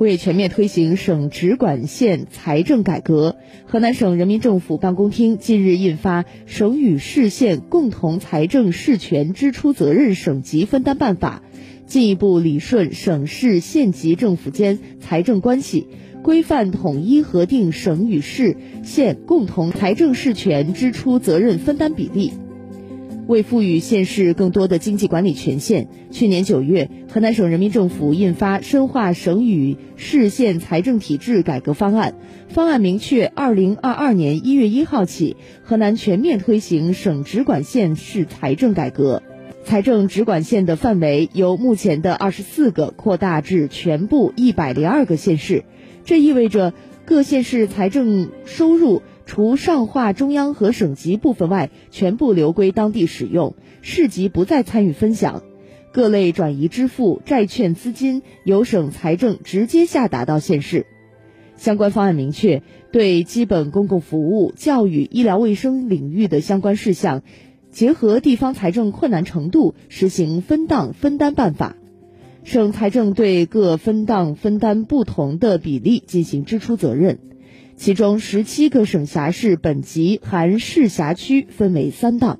为全面推行省直管县财政改革，河南省人民政府办公厅近日印发《省与市县共同财政事权支出责任省级分担办法》，进一步理顺省市县级政府间财政关系，规范统一核定省与市县共同财政事权支出责任分担比例。为赋予县市更多的经济管理权限，去年九月，河南省人民政府印发《深化省与市县财政体制改革方案》，方案明确，二零二二年一月一号起，河南全面推行省直管县市财政改革，财政直管县的范围由目前的二十四个扩大至全部一百零二个县市。这意味着各县市财政收入。除上划中央和省级部分外，全部流归当地使用，市级不再参与分享。各类转移支付、债券资金由省财政直接下达到县市。相关方案明确，对基本公共服务、教育、医疗卫生领域的相关事项，结合地方财政困难程度，实行分档分担办法。省财政对各分档分担不同的比例进行支出责任。其中十七个省辖市本级含市辖区分为三档。